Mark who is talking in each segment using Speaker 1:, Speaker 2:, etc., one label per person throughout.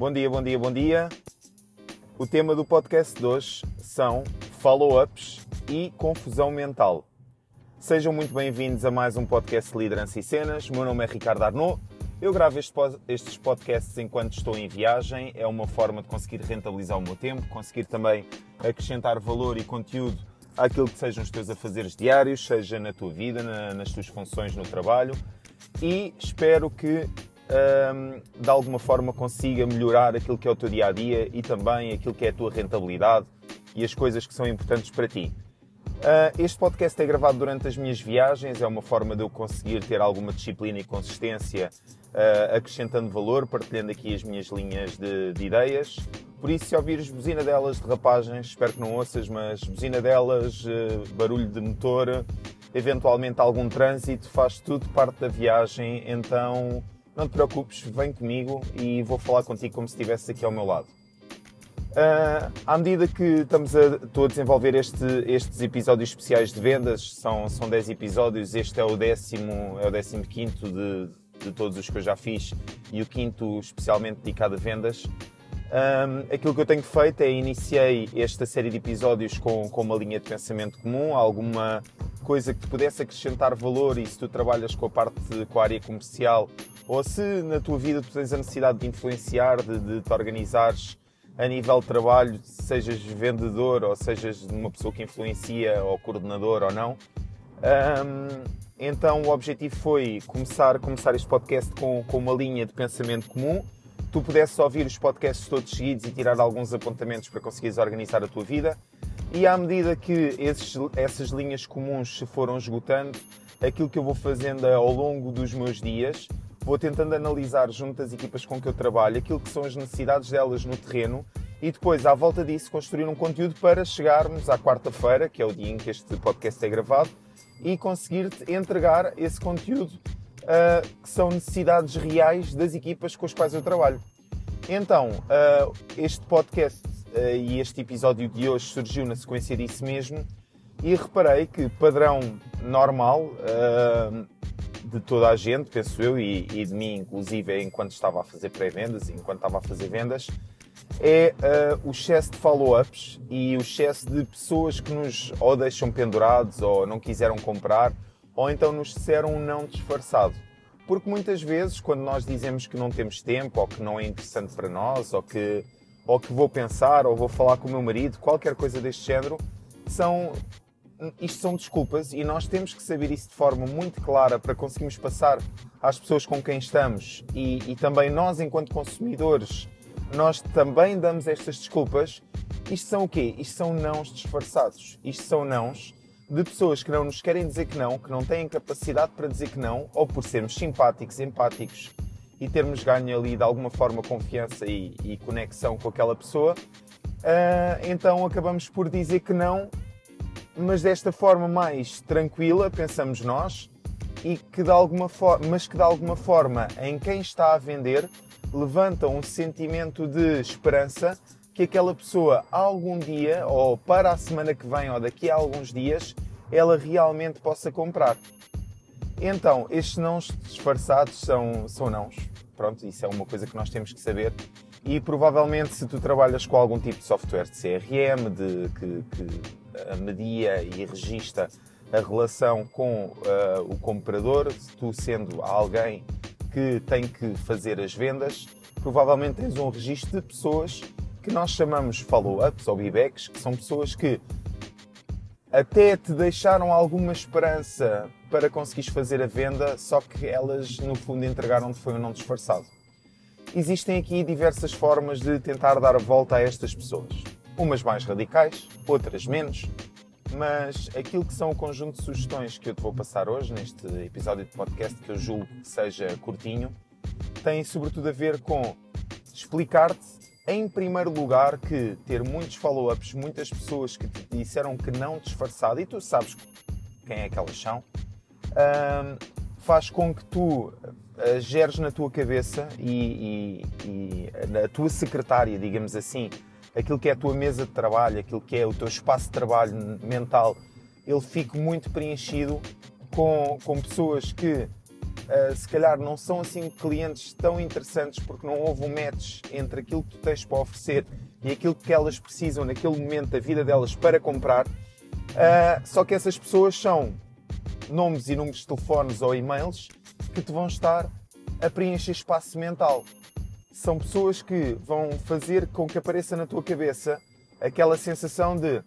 Speaker 1: Bom dia, bom dia, bom dia. O tema do podcast de hoje são follow-ups e confusão mental. Sejam muito bem-vindos a mais um podcast de Liderança e Cenas. Meu nome é Ricardo Arnaud. Eu gravo estes podcasts enquanto estou em viagem. É uma forma de conseguir rentabilizar o meu tempo, conseguir também acrescentar valor e conteúdo àquilo que sejam os teus afazeres diários, seja na tua vida, na, nas tuas funções no trabalho. E espero que um, de alguma forma consiga melhorar aquilo que é o teu dia a dia e também aquilo que é a tua rentabilidade e as coisas que são importantes para ti. Uh, este podcast é gravado durante as minhas viagens, é uma forma de eu conseguir ter alguma disciplina e consistência, uh, acrescentando valor, partilhando aqui as minhas linhas de, de, ideias. Por isso, se ouvires buzina delas de rapagens, espero que não ouças, mas buzina delas, uh, barulho de motor, eventualmente algum trânsito, faz tudo parte da viagem, então não te preocupes, vem comigo e vou falar contigo como se estivesse aqui ao meu lado. Uh, à medida que estamos a, estou a desenvolver este, estes episódios especiais de vendas, são, são 10 episódios, este é o décimo, é o décimo quinto de, de todos os que eu já fiz e o quinto especialmente dedicado a vendas. Um, aquilo que eu tenho feito é iniciei esta série de episódios com, com uma linha de pensamento comum, alguma coisa que pudesse acrescentar valor e se tu trabalhas com a parte com a área comercial ou se na tua vida tu tens a necessidade de influenciar, de, de te organizares a nível de trabalho, sejas vendedor ou sejas uma pessoa que influencia ou coordenador ou não. Um, então o objetivo foi começar, começar este podcast com, com uma linha de pensamento comum. Tu pudesses ouvir os podcasts todos seguidos e tirar alguns apontamentos para conseguires organizar a tua vida. E à medida que esses, essas linhas comuns se foram esgotando, aquilo que eu vou fazendo ao longo dos meus dias vou tentando analisar junto às equipas com que eu trabalho aquilo que são as necessidades delas no terreno e depois, à volta disso, construir um conteúdo para chegarmos à quarta-feira, que é o dia em que este podcast é gravado, e conseguir entregar esse conteúdo uh, que são necessidades reais das equipas com as quais eu trabalho. Então, uh, este podcast uh, e este episódio de hoje surgiu na sequência disso mesmo e reparei que padrão normal de toda a gente, penso eu, e, e de mim, inclusive, enquanto estava a fazer pré-vendas, enquanto estava a fazer vendas, é uh, o excesso de follow-ups e o excesso de pessoas que nos ou deixam pendurados ou não quiseram comprar ou então nos disseram um não disfarçado. Porque muitas vezes, quando nós dizemos que não temos tempo ou que não é interessante para nós ou que, ou que vou pensar ou vou falar com o meu marido, qualquer coisa deste género, são isto são desculpas e nós temos que saber isso de forma muito clara para conseguirmos passar às pessoas com quem estamos e, e também nós, enquanto consumidores, nós também damos estas desculpas. Isto são o quê? Isto são nãos disfarçados. Isto são nãos de pessoas que não nos querem dizer que não, que não têm capacidade para dizer que não, ou por sermos simpáticos, empáticos e termos ganho ali de alguma forma confiança e, e conexão com aquela pessoa, uh, então acabamos por dizer que não mas desta forma mais tranquila, pensamos nós, e que de alguma forma, mas que de alguma forma em quem está a vender levanta um sentimento de esperança que aquela pessoa algum dia ou para a semana que vem ou daqui a alguns dias ela realmente possa comprar. Então, estes nãos disfarçados são, são nãos. Pronto, isso é uma coisa que nós temos que saber. E provavelmente se tu trabalhas com algum tipo de software de CRM, de, que, que media e registra a relação com uh, o comprador, tu sendo alguém que tem que fazer as vendas, provavelmente tens um registro de pessoas que nós chamamos follow-ups ou buybacks, que são pessoas que até te deixaram alguma esperança para conseguires fazer a venda, só que elas no fundo entregaram-te foi um não disfarçado. Existem aqui diversas formas de tentar dar a volta a estas pessoas umas mais radicais, outras menos, mas aquilo que são o conjunto de sugestões que eu te vou passar hoje neste episódio de podcast, que eu julgo que seja curtinho, tem sobretudo a ver com explicar-te, em primeiro lugar, que ter muitos follow-ups, muitas pessoas que te disseram que não disfarçado, e tu sabes quem é que elas são, faz com que tu uh, geres na tua cabeça e, e, e a tua secretária, digamos assim, aquilo que é a tua mesa de trabalho, aquilo que é o teu espaço de trabalho mental, ele fique muito preenchido com, com pessoas que uh, se calhar não são assim clientes tão interessantes porque não houve um match entre aquilo que tu tens para oferecer e aquilo que elas precisam naquele momento da vida delas para comprar. Uh, só que essas pessoas são nomes e números de telefones ou e-mails que te vão estar a preencher espaço mental. São pessoas que vão fazer com que apareça na tua cabeça aquela sensação de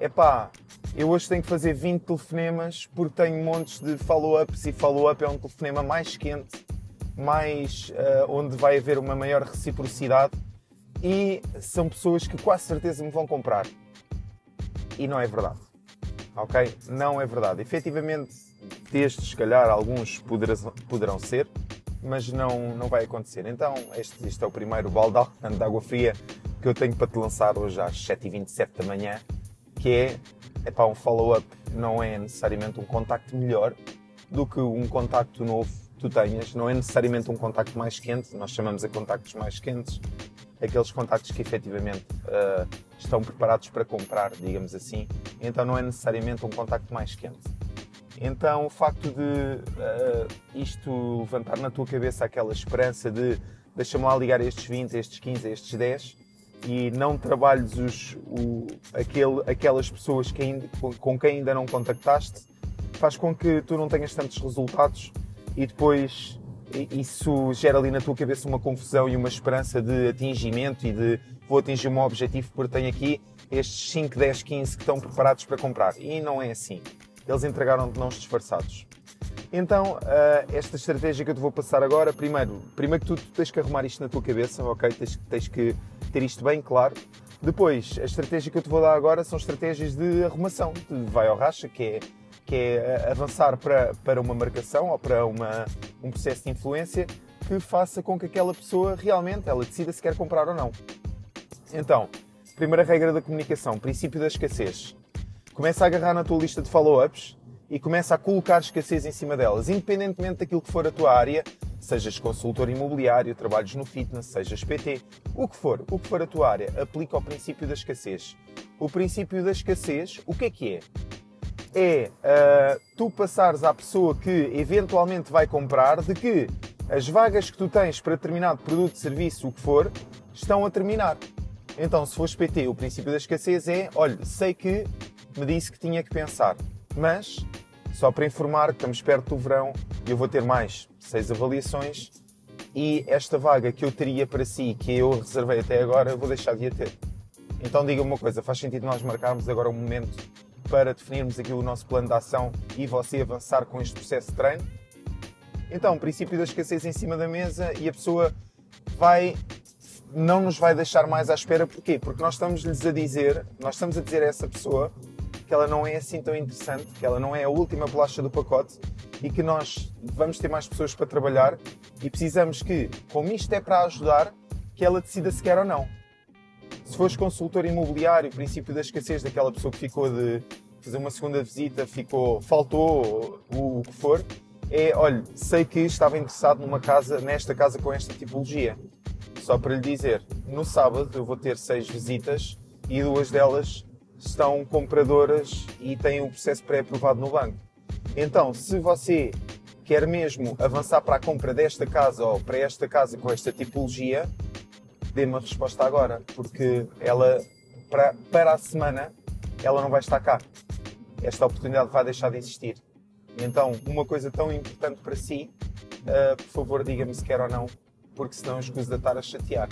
Speaker 1: epá, eu hoje tenho que fazer 20 telefonemas porque tenho montes de follow-ups e follow-up é um telefonema mais quente, mais uh, onde vai haver uma maior reciprocidade e são pessoas que quase certeza me vão comprar. E não é verdade. Ok? Não é verdade. Efetivamente, destes, se calhar, alguns poderão, ser, mas não, não vai acontecer. Então, este, este é o primeiro balde de água fria que eu tenho para te lançar hoje às 7h27 da manhã, que é, para um follow-up, não é necessariamente um contacto melhor do que um contacto novo que tu tenhas, não é necessariamente um contacto mais quente, nós chamamos a contactos mais quentes, aqueles contactos que efetivamente uh, estão preparados para comprar, digamos assim, então não é necessariamente um contacto mais quente. Então o facto de uh, isto levantar na tua cabeça aquela esperança de deixa-me lá ligar estes 20, estes 15, estes 10 e não trabalhes os, o, aquele, aquelas pessoas que ainda, com quem ainda não contactaste, faz com que tu não tenhas tantos resultados e depois isso gera ali na tua cabeça uma confusão e uma esperança de atingimento e de vou atingir o meu objetivo porque tenho aqui estes 5, 10, 15 que estão preparados para comprar. E não é assim eles entregaram de nós disfarçados. Então, eh, esta estratégia que eu te vou passar agora, primeiro, primeiro que tudo, tens que arrumar isto na tua cabeça, ok? Tens, tens que ter isto bem claro. Depois, a estratégia que eu te vou dar agora são estratégias de arrumação, de vai ao racha, que é, que é eh, avançar para, para uma marcação ou para uma, um processo de influência que faça com que aquela pessoa realmente ela decida se quer comprar ou não. Então, primeira regra da comunicação, princípio da escassez começa a agarrar na tua lista de follow-ups e começa a colocar escassez em cima delas, independentemente daquilo que for a tua área, sejas consultor imobiliário, trabalhos no fitness, sejas PT, o que for, o que for a tua área, aplica o princípio da escassez. O princípio da escassez, o que é que é? É uh, tu passares à pessoa que eventualmente vai comprar de que as vagas que tu tens para determinado produto, serviço, o que for, estão a terminar. Então, se fores PT, o princípio da escassez é, olha, sei que me disse que tinha que pensar. Mas, só para informar que estamos perto do verão e eu vou ter mais seis avaliações e esta vaga que eu teria para si, que eu reservei até agora, eu vou deixar de a ter. Então diga-me uma coisa, faz sentido nós marcarmos agora um momento para definirmos aqui o nosso plano de ação e você avançar com este processo de treino? Então, princípio da escassez em cima da mesa e a pessoa vai não nos vai deixar mais à espera. Porquê? Porque nós estamos-lhes a dizer, nós estamos a dizer a essa pessoa que ela não é assim tão interessante, que ela não é a última bolacha do pacote e que nós vamos ter mais pessoas para trabalhar e precisamos que, como isto é para ajudar, que ela decida se quer ou não. Se fores consultor imobiliário, o princípio da escassez daquela pessoa que ficou de fazer uma segunda visita, ficou, faltou o, o que for, é, olha, sei que estava interessado numa casa, nesta casa com esta tipologia. Só para lhe dizer, no sábado eu vou ter seis visitas e duas delas estão compradoras e têm o um processo pré-aprovado no banco. Então, se você quer mesmo avançar para a compra desta casa ou para esta casa com esta tipologia, dê uma resposta agora, porque ela, para, para a semana, ela não vai estar cá. Esta oportunidade vai deixar de existir. Então, uma coisa tão importante para si, uh, por favor, diga-me se quer ou não, porque senão escuso de estar a chatear.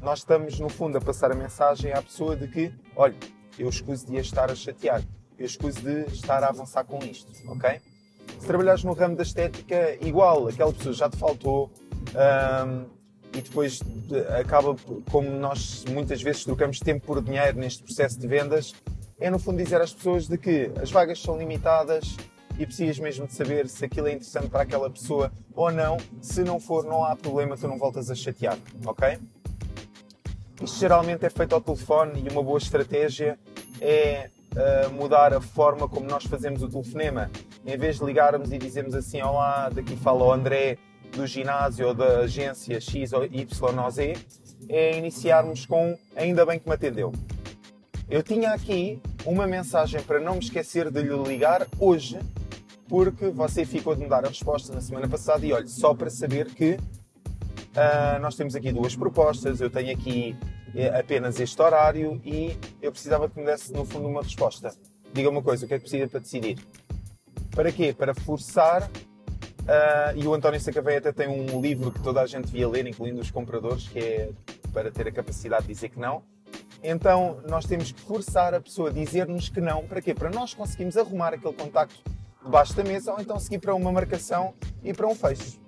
Speaker 1: Nós estamos, no fundo, a passar a mensagem à pessoa de que, olha, eu escuso de a estar a chatear, eu escuso de estar a avançar com isto, ok? Se trabalhares no ramo da estética, igual, aquela pessoa já te faltou um, e depois acaba, como nós muitas vezes trocamos tempo por dinheiro neste processo de vendas, é no fundo dizer às pessoas de que as vagas são limitadas e precisas mesmo de saber se aquilo é interessante para aquela pessoa ou não. Se não for, não há problema, tu não voltas a chatear, ok? Isto geralmente é feito ao telefone e uma boa estratégia é uh, mudar a forma como nós fazemos o telefonema. Em vez de ligarmos e dizermos assim: Olá, daqui fala o André do ginásio ou da agência X ou Y ou Z, é iniciarmos com Ainda bem que me atendeu. Eu tinha aqui uma mensagem para não me esquecer de lhe ligar hoje porque você ficou de me dar a resposta na semana passada e olha, só para saber que uh, nós temos aqui duas propostas, eu tenho aqui eh, apenas este horário e eu precisava que me desse no fundo uma resposta. Diga uma coisa, o que é que precisa para decidir? Para quê? Para forçar, uh, e o António Sacavém até tem um livro que toda a gente devia ler, incluindo os compradores, que é para ter a capacidade de dizer que não. Então nós temos que forçar a pessoa a dizer-nos que não. Para quê? Para nós conseguirmos arrumar aquele contacto debaixo da mesa ou então seguir para uma marcação e para um fecho.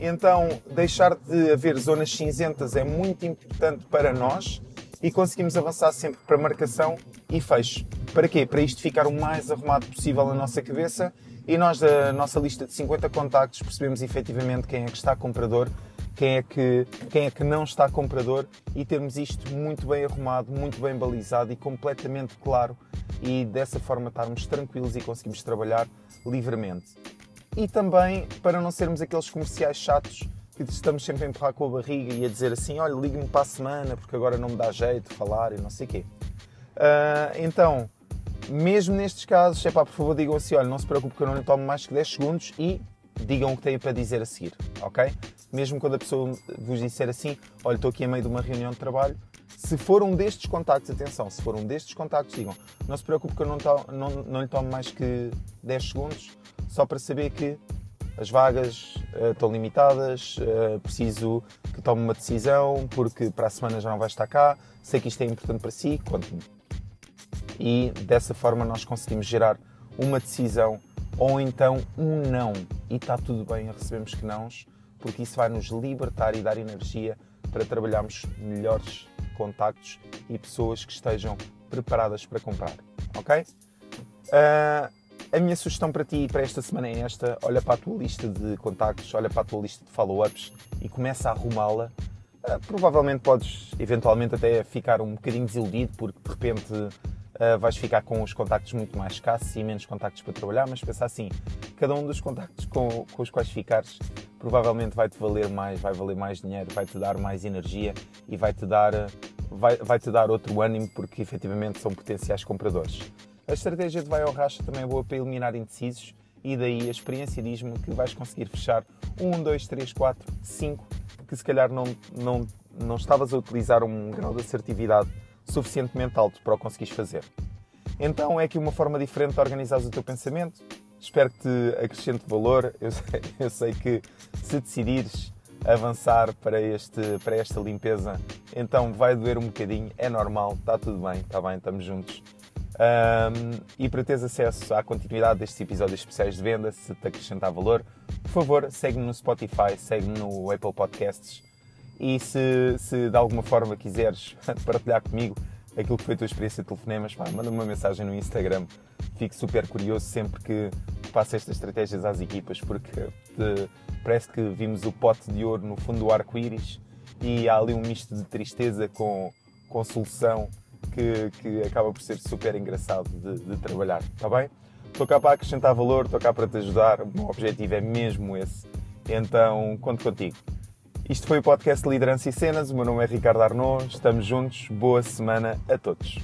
Speaker 1: Então, deixar de haver zonas cinzentas é muito importante para nós e conseguimos avançar sempre para marcação e fecho. Para quê? Para isto ficar o mais arrumado possível na nossa cabeça e nós, da nossa lista de 50 contactos, percebemos efetivamente quem é que está comprador, quem é que, quem é que não está comprador e termos isto muito bem arrumado, muito bem balizado e completamente claro e dessa forma estarmos tranquilos e conseguimos trabalhar livremente. E também para não sermos aqueles comerciais chatos que estamos sempre a empurrar com a barriga e a dizer assim: olha, ligue-me para a semana porque agora não me dá jeito de falar e não sei o quê. Uh, então, mesmo nestes casos, é pá, por favor, digam assim: olha, não se preocupe que eu não lhe tomo mais que 10 segundos e digam o que têm para dizer a seguir, ok? Mesmo quando a pessoa vos disser assim: olha, estou aqui a meio de uma reunião de trabalho, se for um destes contactos, atenção, se for um destes contactos, digam: não se preocupe que eu não, to, não, não lhe tomo mais que 10 segundos, só para saber que as vagas uh, estão limitadas, uh, preciso que tome uma decisão, porque para a semana já não vai estar cá, sei que isto é importante para si, conte-me. E dessa forma nós conseguimos gerar uma decisão ou então um não. E está tudo bem, recebemos que nãos, porque isso vai nos libertar e dar energia para trabalharmos melhores contactos e pessoas que estejam preparadas para comprar, ok? Uh, a minha sugestão para ti para esta semana é esta: olha para a tua lista de contactos, olha para a tua lista de follow-ups e começa a arrumá-la. Uh, provavelmente podes eventualmente até ficar um bocadinho desiludido porque de repente uh, vais ficar com os contactos muito mais escassos e menos contactos para trabalhar, mas pensa assim, cada um dos contactos com, com os quais ficares provavelmente vai-te valer mais, vai valer mais dinheiro, vai-te dar mais energia e vai-te dar, vai, vai-te dar outro ânimo porque efetivamente são potenciais compradores. A estratégia de vai ao racha também é boa para eliminar indecisos e daí a experiência diz-me que vais conseguir fechar 1, 2, 3, 4, 5 que se calhar não, não, não estavas a utilizar um grau de assertividade suficientemente alto para o conseguires fazer. Então é aqui uma forma diferente de organizar o teu pensamento. Espero que te acrescente valor. Eu sei, eu sei que se decidires avançar para, este, para esta limpeza, então vai doer um bocadinho, é normal, está tudo bem, está bem, estamos juntos. Um, e para teres acesso à continuidade destes episódios especiais de venda, se te acrescentar valor, por favor, segue-me no Spotify, segue-me no Apple Podcasts e se, se de alguma forma quiseres partilhar comigo aquilo que foi a tua experiência de telefonemas, manda-me uma mensagem no Instagram. Fico super curioso sempre que passo estas estratégias às equipas, porque te, parece que vimos o pote de ouro no fundo do arco-íris e há ali um misto de tristeza com, com solução que, que acaba por ser super engraçado de, de trabalhar, está bem? Estou cá para acrescentar valor, estou cá para te ajudar, o meu objetivo é mesmo esse. Então, conto contigo. Isto foi o podcast Liderança e Cenas. O meu nome é Ricardo Arnaud. Estamos juntos. Boa semana a todos.